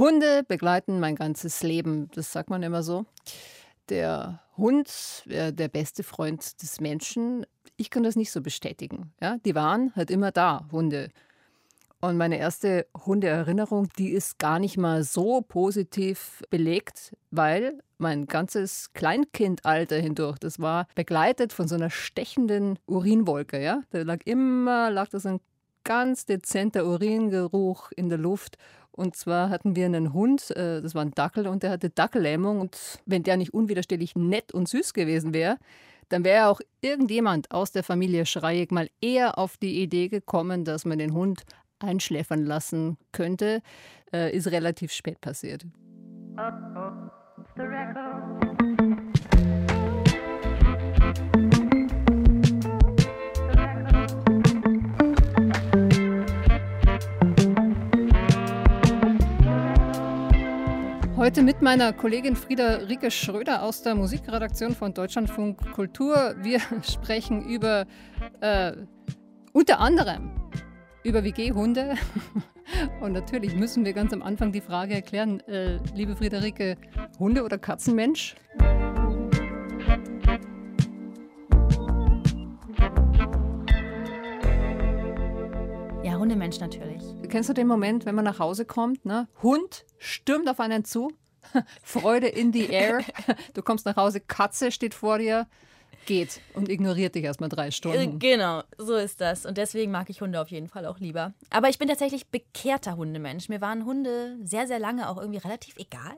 Hunde begleiten mein ganzes Leben, das sagt man immer so. Der Hund wäre der beste Freund des Menschen. Ich kann das nicht so bestätigen. Ja, die waren halt immer da, Hunde. Und meine erste Hundeerinnerung, die ist gar nicht mal so positiv belegt, weil mein ganzes Kleinkindalter hindurch, das war begleitet von so einer stechenden Urinwolke. Ja? Da lag immer, lag das ein ganz dezenter Uringeruch in der Luft. Und zwar hatten wir einen Hund, äh, das war ein Dackel, und der hatte Dackellähmung. Und wenn der nicht unwiderstehlich nett und süß gewesen wäre, dann wäre auch irgendjemand aus der Familie Schreiig mal eher auf die Idee gekommen, dass man den Hund einschläfern lassen könnte, äh, ist relativ spät passiert. Heute mit meiner Kollegin Friederike Schröder aus der Musikredaktion von Deutschlandfunk Kultur. Wir sprechen über äh, unter anderem über WG-Hunde. Und natürlich müssen wir ganz am Anfang die Frage erklären, äh, liebe Friederike, Hunde- oder Katzenmensch? Ja, Hundemensch natürlich. Kennst du den Moment, wenn man nach Hause kommt, ne? Hund stürmt auf einen zu, Freude in the air, du kommst nach Hause, Katze steht vor dir, geht und ignoriert dich erstmal drei Stunden. Äh, genau, so ist das. Und deswegen mag ich Hunde auf jeden Fall auch lieber. Aber ich bin tatsächlich bekehrter Hundemensch. Mir waren Hunde sehr, sehr lange auch irgendwie relativ egal.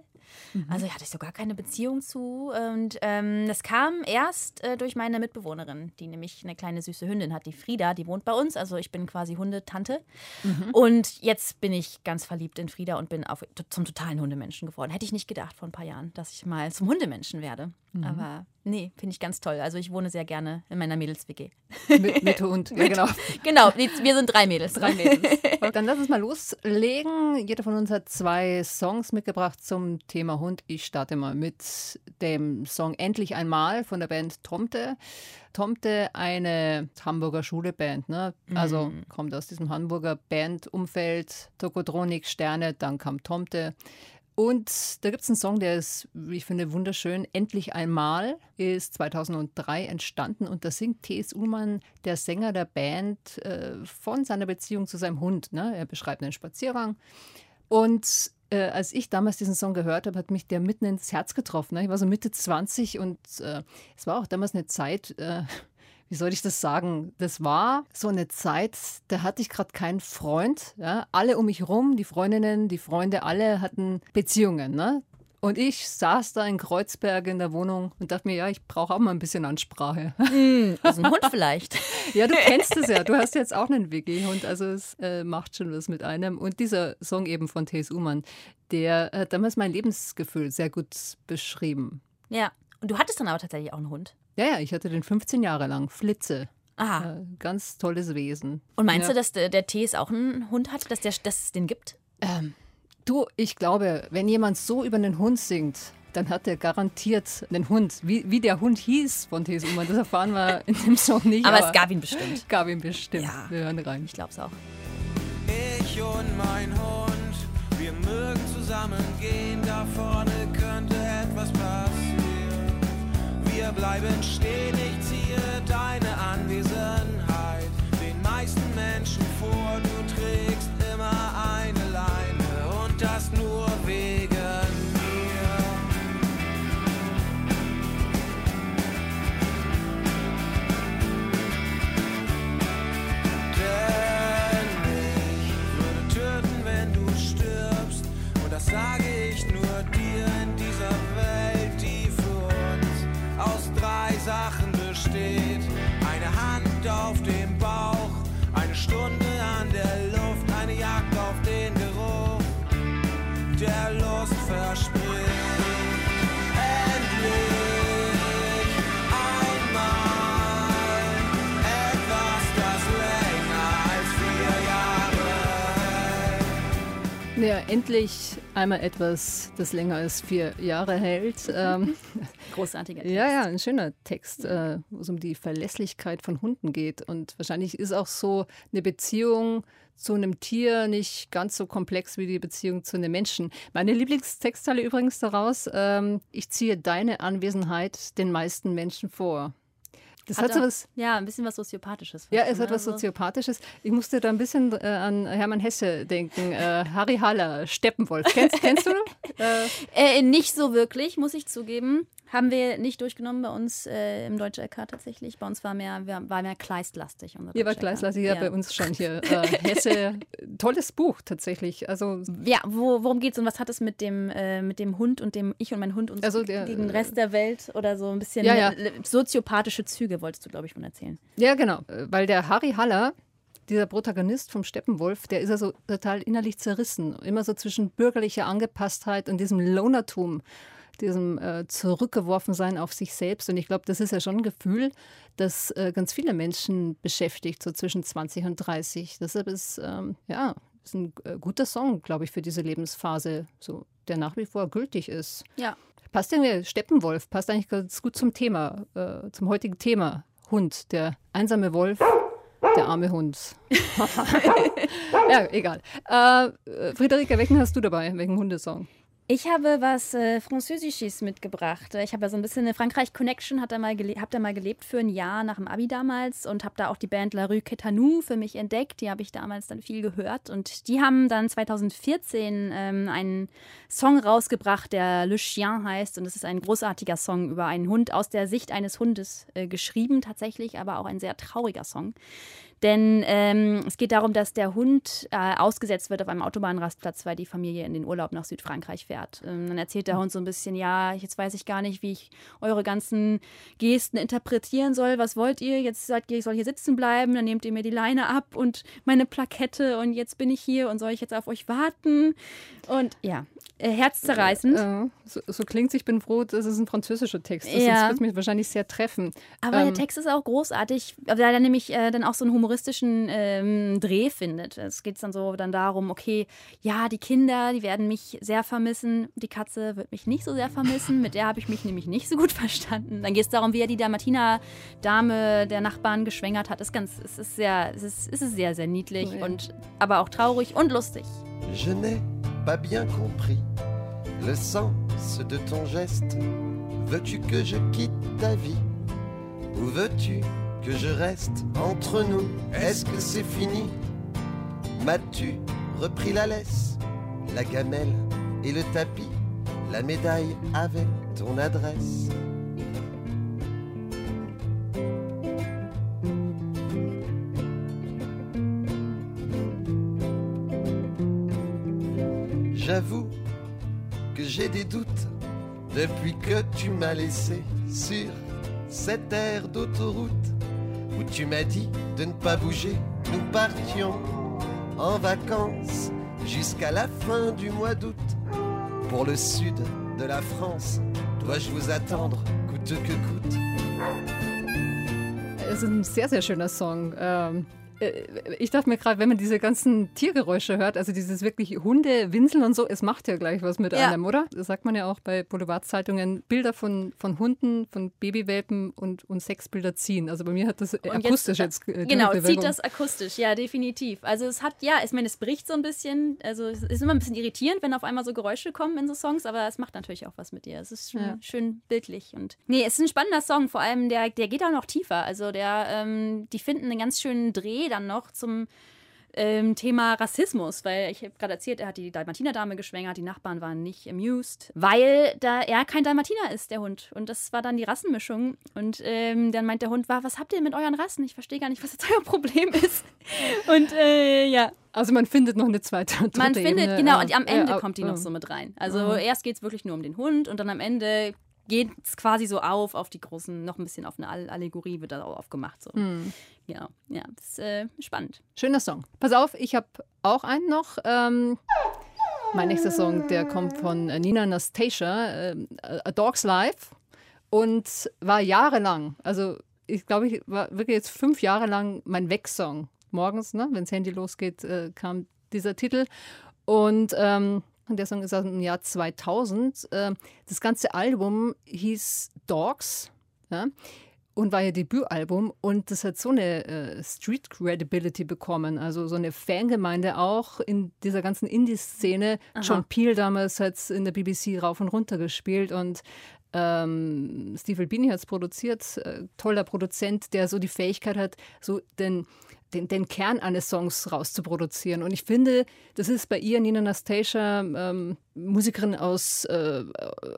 Mhm. Also hatte ich so gar keine Beziehung zu. Und ähm, das kam erst äh, durch meine Mitbewohnerin, die nämlich eine kleine süße Hündin hat, die Frieda, die wohnt bei uns. Also ich bin quasi Hundetante. Mhm. Und jetzt bin ich ganz verliebt in Frieda und bin auf, zum totalen Hundemenschen geworden. Hätte ich nicht gedacht vor ein paar Jahren, dass ich mal zum Hundemenschen werde. Mhm. Aber nee, finde ich ganz toll. Also ich wohne sehr gerne in meiner Mädels-WG. Mit, mit Hund, ja genau. genau, wir sind drei Mädels. Drei Mädels. Dann lass uns mal loslegen. Jeder von uns hat zwei Songs mitgebracht zum Thema Hund. Ich starte mal mit dem Song Endlich einmal von der Band Tomte. Tomte, eine Hamburger Schuleband, ne? Also mhm. kommt aus diesem Hamburger Bandumfeld, Tokotronik, Sterne, dann kam Tomte. Und da gibt es einen Song, der ist, wie ich finde, wunderschön. Endlich einmal ist 2003 entstanden und da singt T.S. Ullmann, der Sänger der Band, äh, von seiner Beziehung zu seinem Hund. Ne? Er beschreibt einen Spaziergang. Und äh, als ich damals diesen Song gehört habe, hat mich der mitten ins Herz getroffen. Ne? Ich war so Mitte 20 und äh, es war auch damals eine Zeit, äh, wie soll ich das sagen? Das war so eine Zeit, da hatte ich gerade keinen Freund. Ja? Alle um mich rum, die Freundinnen, die Freunde, alle hatten Beziehungen. Ne? Und ich saß da in Kreuzberg in der Wohnung und dachte mir, ja, ich brauche auch mal ein bisschen Ansprache. Mm, also ein Hund vielleicht. ja, du kennst es ja. Du hast jetzt auch einen WG-Hund, also es äh, macht schon was mit einem. Und dieser Song eben von T.S. Ullmann, der hat damals mein Lebensgefühl sehr gut beschrieben. Ja, und du hattest dann aber tatsächlich auch einen Hund. Ja, ja, ich hatte den 15 Jahre lang. Flitze. Aha. Äh, ganz tolles Wesen. Und meinst ja. du, dass der, der Tees auch einen Hund hat, dass, der, dass es den gibt? Ähm, du, ich glaube, wenn jemand so über einen Hund singt, dann hat er garantiert einen Hund. Wie, wie der Hund hieß von T.S. Ullmann, das erfahren wir in dem Song nicht. aber, aber es gab ihn bestimmt. Gab ihn bestimmt. Ja. Wir hören rein. Ich glaube es auch. Ich und mein Hund, wir mögen zusammen gehen, da vorne bleiben stehen, ich ziehe deine Anwesenheit Ja, endlich einmal etwas, das länger als vier Jahre hält. Ähm, Großartiger Text. Ja, ja, ein schöner Text, äh, wo es um die Verlässlichkeit von Hunden geht. Und wahrscheinlich ist auch so eine Beziehung zu einem Tier nicht ganz so komplex wie die Beziehung zu einem Menschen. Meine Lieblingstextteile übrigens daraus, ähm, ich ziehe deine Anwesenheit den meisten Menschen vor. Das hat, hat so was. Ja, ein bisschen was Soziopathisches. Ja, es hat was also Soziopathisches. Ich musste da ein bisschen äh, an Hermann Hesse denken. Äh, Harry Haller, Steppenwolf. Kennst, kennst du? Äh, äh, nicht so wirklich, muss ich zugeben. Haben wir nicht durchgenommen bei uns äh, im Deutschen LK tatsächlich. Bei uns war mehr, war mehr kleistlastig. Ihr war kleistlastig, ja, bei uns schon hier. Äh, Hesse, tolles Buch tatsächlich. Also, ja, wo, worum geht es und was hat es mit dem, äh, mit dem Hund und dem Ich und mein Hund und also der, gegen den Rest der Welt oder so ein bisschen ja, ja. soziopathische Züge, wolltest du, glaube ich, von erzählen. Ja, genau. Weil der Harry Haller, dieser Protagonist vom Steppenwolf, der ist also total innerlich zerrissen. Immer so zwischen bürgerlicher Angepasstheit und diesem Lonertum diesem äh, Zurückgeworfensein auf sich selbst. Und ich glaube, das ist ja schon ein Gefühl, das äh, ganz viele Menschen beschäftigt, so zwischen 20 und 30. Deshalb ist, ähm, ja, ist ein äh, guter Song, glaube ich, für diese Lebensphase, so, der nach wie vor gültig ist. Ja. Passt irgendwie, Steppenwolf passt eigentlich ganz gut zum Thema, äh, zum heutigen Thema. Hund, der einsame Wolf, der arme Hund. ja, egal. Äh, Friederike, welchen hast du dabei? Welchen Hundesong? Ich habe was äh, Französisches mitgebracht. Ich habe ja so ein bisschen eine Frankreich-Connection, habe da, mal hab da mal gelebt für ein Jahr nach dem Abi damals und habe da auch die Band La Rue Quetanou für mich entdeckt. Die habe ich damals dann viel gehört und die haben dann 2014 ähm, einen Song rausgebracht, der Le Chien heißt und es ist ein großartiger Song über einen Hund aus der Sicht eines Hundes äh, geschrieben tatsächlich, aber auch ein sehr trauriger Song. Denn ähm, es geht darum, dass der Hund äh, ausgesetzt wird auf einem Autobahnrastplatz, weil die Familie in den Urlaub nach Südfrankreich fährt. Ähm, dann erzählt der Hund so ein bisschen, ja, jetzt weiß ich gar nicht, wie ich eure ganzen Gesten interpretieren soll. Was wollt ihr? Jetzt sagt ihr, ich soll hier sitzen bleiben, dann nehmt ihr mir die Leine ab und meine Plakette und jetzt bin ich hier und soll ich jetzt auf euch warten? Und ja, äh, herzzerreißend. Äh, so, so klingt es, ich bin froh, das ist ein französischer Text. Das ja. wird mich wahrscheinlich sehr treffen. Aber ähm, der Text ist auch großartig, weil er nämlich äh, dann auch so einen humoristischen ähm, Dreh findet. Es geht dann so dann darum, okay, ja, die Kinder, die werden mich sehr vermissen. Die Katze wird mich nicht so sehr vermissen. Mit der habe ich mich nämlich nicht so gut verstanden. Dann geht es darum, wie er die Dalmatiner-Dame der Nachbarn geschwängert hat. Das ist ganz, es ist sehr, es ist, es ist sehr, sehr niedlich ja. und aber auch traurig und lustig. Je n'ai pas bien compris le sens de ton geste. Veux-tu que je quitte ta vie Ou veux-tu que je reste entre nous. Est-ce que c'est fini? M'as-tu repris la laisse, la gamelle et le tapis, la médaille avec ton adresse? J'avoue que j'ai des doutes depuis que tu m'as laissé sur cette aire d'autoroute tu m'as dit de ne pas bouger. Nous partions en vacances jusqu'à la fin du mois d'août. Pour le sud de la France, dois-je vous attendre coûte que coûte? Es ist ein sehr, sehr schöner Song. Ähm Äh, ich dachte mir gerade, wenn man diese ganzen Tiergeräusche hört, also dieses wirklich Hunde, Winseln und so, es macht ja gleich was mit ja. einem, oder? Das sagt man ja auch bei Boulevardzeitungen, Bilder von, von Hunden, von Babywelpen und, und Sexbilder ziehen. Also bei mir hat das und akustisch jetzt. jetzt äh, genau, zieht das akustisch, ja, definitiv. Also es hat, ja, ich meine, es bricht so ein bisschen, also es ist immer ein bisschen irritierend, wenn auf einmal so Geräusche kommen in so Songs, aber es macht natürlich auch was mit dir. Es ist schön, ja. schön bildlich und nee, es ist ein spannender Song, vor allem der, der geht auch noch tiefer. Also der, ähm, die finden einen ganz schönen Dreh dann noch zum ähm, Thema Rassismus, weil ich habe gerade erzählt, er hat die Dalmatiner-Dame geschwängert, die Nachbarn waren nicht amused, weil da er kein Dalmatiner ist, der Hund. Und das war dann die Rassenmischung. Und ähm, dann meint der Hund, was habt ihr mit euren Rassen? Ich verstehe gar nicht, was jetzt euer Problem ist. Und äh, ja. Also man findet noch eine zweite dritte Man findet, Ebene. genau, und am Ende ja, kommt die noch so mit rein. Also erst geht es wirklich nur um den Hund und dann am Ende geht es quasi so auf, auf die großen, noch ein bisschen auf eine Allegorie wird da auch aufgemacht. So. Mhm. Genau, ja, das ist äh, spannend. Schöner Song. Pass auf, ich habe auch einen noch. Ähm, mein nächster Song, der kommt von Nina Anastasia, äh, A Dog's Life und war jahrelang, also ich glaube, ich war wirklich jetzt fünf Jahre lang mein Wegsong. Morgens, ne, wenn das Handy losgeht, äh, kam dieser Titel. Und ähm, der Song ist aus dem Jahr 2000. Ähm, das ganze Album hieß Dogs. Ja? und war ihr Debütalbum und das hat so eine äh, Street Credibility bekommen, also so eine Fangemeinde auch in dieser ganzen Indie-Szene. John Peel damals hat es in der BBC rauf und runter gespielt und ähm, Steve Albini hat es produziert, äh, toller Produzent, der so die Fähigkeit hat, so den, den, den Kern eines Songs rauszuproduzieren. Und ich finde, das ist bei ihr, Nina Nastasia, ähm, Musikerin aus, äh,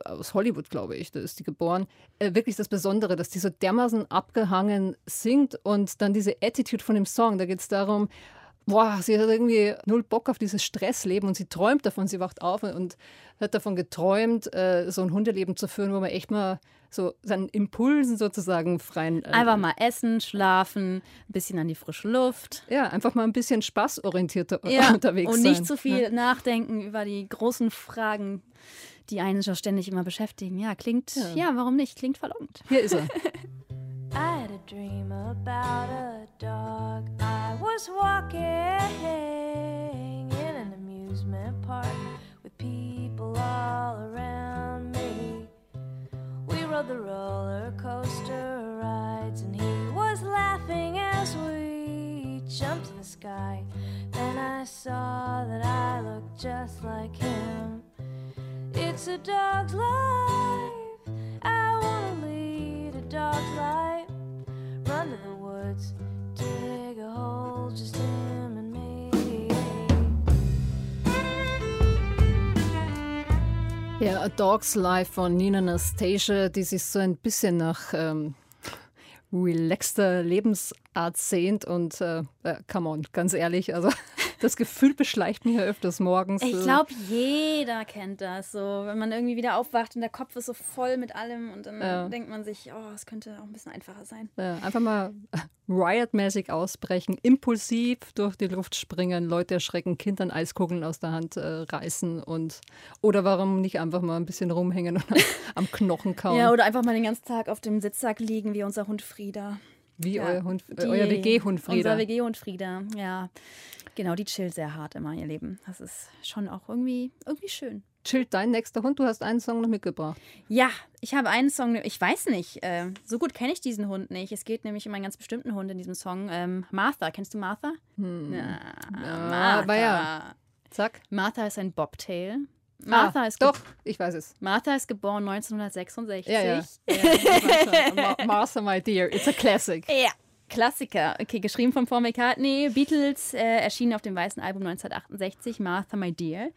aus Hollywood, glaube ich, da ist die geboren, äh, wirklich das Besondere, dass die so dermaßen abgehangen singt und dann diese Attitude von dem Song, da geht es darum, boah, sie hat irgendwie null Bock auf dieses Stressleben und sie träumt davon, sie wacht auf und hat davon geträumt, äh, so ein Hundeleben zu führen, wo man echt mal so seinen Impulsen sozusagen freien. Äh, Einfach mal essen, schlafen, ein bisschen an die frische Luft. Ja, einfach mal ein bisschen spaßorientierter Ja, unterwegs und sein. nicht zu viel nachdenken über die großen Fragen, die einen schon ständig immer beschäftigen. Ja, klingt, ja, warum nicht? Klingt verlockend. Hier ist er. Dream about a dog. I was walking in an amusement park with people all around me. We rode the roller coaster rides, and he was laughing as we jumped in the sky. Then I saw that I looked just like him. It's a dog's life. Ja, A Dog's Life von Nina Anastasia, die sich so ein bisschen nach ähm, relaxter Lebensart sehnt und äh, äh, come on, ganz ehrlich, also das Gefühl beschleicht mich ja öfters morgens. Ich äh, glaube, jeder kennt das. So, wenn man irgendwie wieder aufwacht und der Kopf ist so voll mit allem und dann Ja. denkt man sich, oh, es könnte auch ein bisschen einfacher sein. äh, einfach mal Riot-mäßig ausbrechen, impulsiv durch die Luft springen, Leute erschrecken, Kindern Eiskugeln aus der Hand äh, reißen und oder warum nicht einfach mal ein bisschen rumhängen und am Knochen kauen, Ja, oder einfach mal den ganzen Tag auf dem Sitzsack liegen wie unser Hund Frieda. Wie Ja, euer Hund, äh, die- euer WG-Hund Frieda. Unser WG-Hund Frieda, ja. Genau, die chillt sehr hart immer ihr Leben. Das ist schon auch irgendwie, irgendwie schön. Chillt dein nächster Hund? Du hast einen Song noch mitgebracht. Ja, ich habe einen Song, ich weiß nicht, äh, so gut kenne ich diesen Hund nicht. Es geht nämlich um einen ganz bestimmten Hund in diesem Song. Ähm, Martha, kennst du Martha? Ja, Ja, aber ja. Zack. Martha ist ein Bobtail. Martha, ah, ist doch, ich weiß es. Martha ist geboren 1966. Ja, ja. ja Martha, my dear, it's a classic. Ja. Klassiker. Okay, geschrieben von Paul McCartney. Beatles äh, erschienen auf dem weißen Album 1968, Martha, My Dear.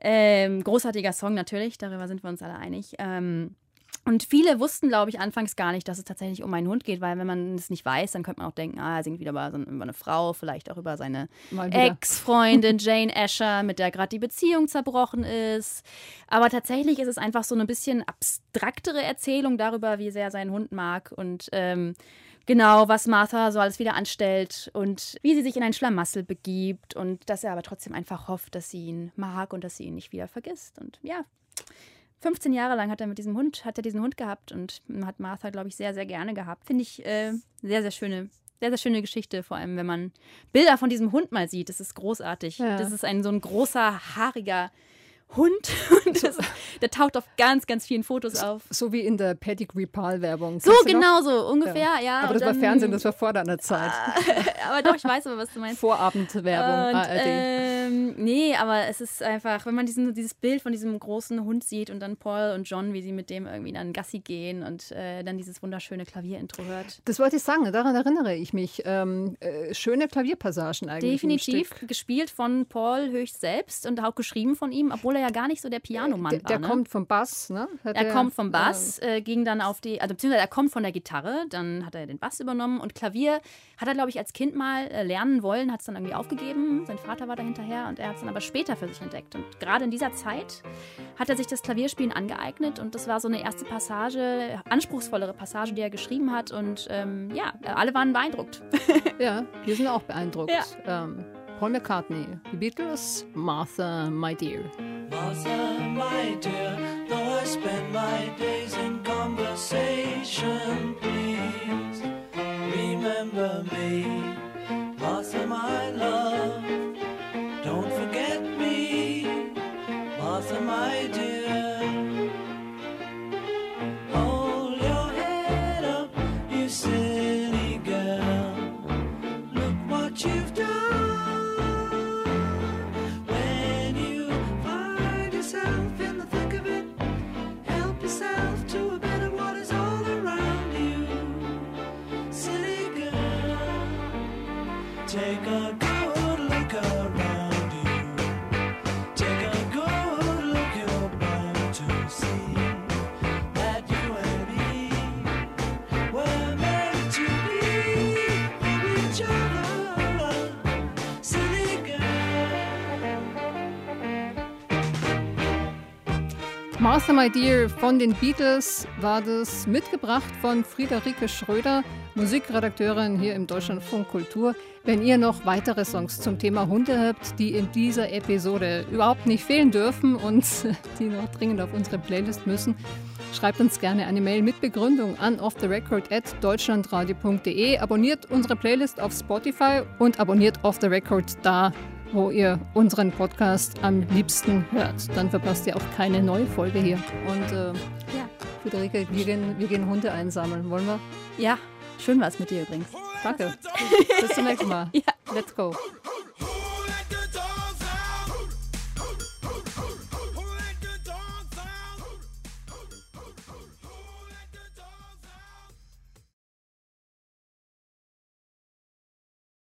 Ähm, großartiger Song natürlich, darüber sind wir uns alle einig. Ähm, und viele wussten, glaube ich, anfangs gar nicht, dass es tatsächlich um einen Hund geht, weil wenn man es nicht weiß, dann könnte man auch denken, ah, er singt wieder über, so- über eine Frau, vielleicht auch über seine. Ex-Freundin Jane Asher, mit der gerade die Beziehung zerbrochen ist. Aber tatsächlich ist es einfach so eine bisschen abstraktere Erzählung darüber, wie sehr er seinen Hund mag und ähm, genau, was Martha so alles wieder anstellt und wie sie sich in ein Schlamassel begibt und dass er aber trotzdem einfach hofft, dass sie ihn mag und dass sie ihn nicht wieder vergisst. Und ja, 15 Jahre lang hat er mit diesem Hund, hat er diesen Hund gehabt und hat Martha, glaube ich, sehr, sehr gerne gehabt. Finde ich äh, sehr, sehr schöne, sehr, sehr schöne Geschichte, vor allem wenn man Bilder von diesem Hund mal sieht. Das ist großartig. Ja. Das ist ein so ein großer, haariger Hund und das, der taucht auf ganz, ganz vielen Fotos auf. So wie in der Pedigree Pal Werbung. So genau so, ungefähr, ja. Aber und das war dann- Fernsehen, das war vor deiner Zeit. aber doch, ich weiß aber, was du meinst. Vorabendwerbung, ARD. ähm, nee, aber es ist einfach, wenn man diesen, dieses Bild von diesem großen Hund sieht und dann Paul und John, wie sie mit dem irgendwie dann Gassi gehen und äh, dann dieses wunderschöne Klavierintro hört. Das wollte ich sagen, daran erinnere ich mich. Ähm, äh, schöne Klavierpassagen eigentlich. Definitiv gespielt von Paul höchst selbst und auch geschrieben von ihm, obwohl er ja gar nicht so der Pianomann Der, war. der ne? kommt vom Bass, ne? Hat Er kommt vom Bass, äh, ging dann auf die, also beziehungsweise er kommt von der Gitarre, dann hat er den Bass übernommen und Klavier hat er, glaube ich, als Kind mal äh, lernen wollen, hat es dann irgendwie aufgegeben. Sein Vater war da hinterher und er hat es dann aber später für sich entdeckt. Und gerade in dieser Zeit hat er sich das Klavierspielen angeeignet und das war so eine erste Passage, anspruchsvollere Passage, die er geschrieben hat und ähm, ja, alle waren beeindruckt. Ja, wir sind auch beeindruckt. Ähm, Paul McCartney, die Beatles, Martha, my dear. Martha, my dear, though I spend my days in conversation, please remember me. My love, Master My Dear von den Beatles war das mitgebracht von Friederike Schröder, Musikredakteurin hier im Deutschlandfunk Kultur. Wenn ihr noch weitere Songs zum Thema Hunde habt, die in dieser Episode überhaupt nicht fehlen dürfen und die noch dringend auf unsere Playlist müssen, schreibt uns gerne eine Mail mit Begründung an offtherecord@deutschlandradio.de. Abonniert unsere Playlist auf Spotify und abonniert Off the Record da, wo ihr unseren Podcast am liebsten hört. Dann verpasst ihr auch keine neue Folge hier. Und äh, Ja. Friederike, wir gehen, wir gehen Hunde einsammeln. Wollen wir? Ja, schön war es mit dir übrigens. Danke. Bis zum nächsten Mal. Ja. Let's go.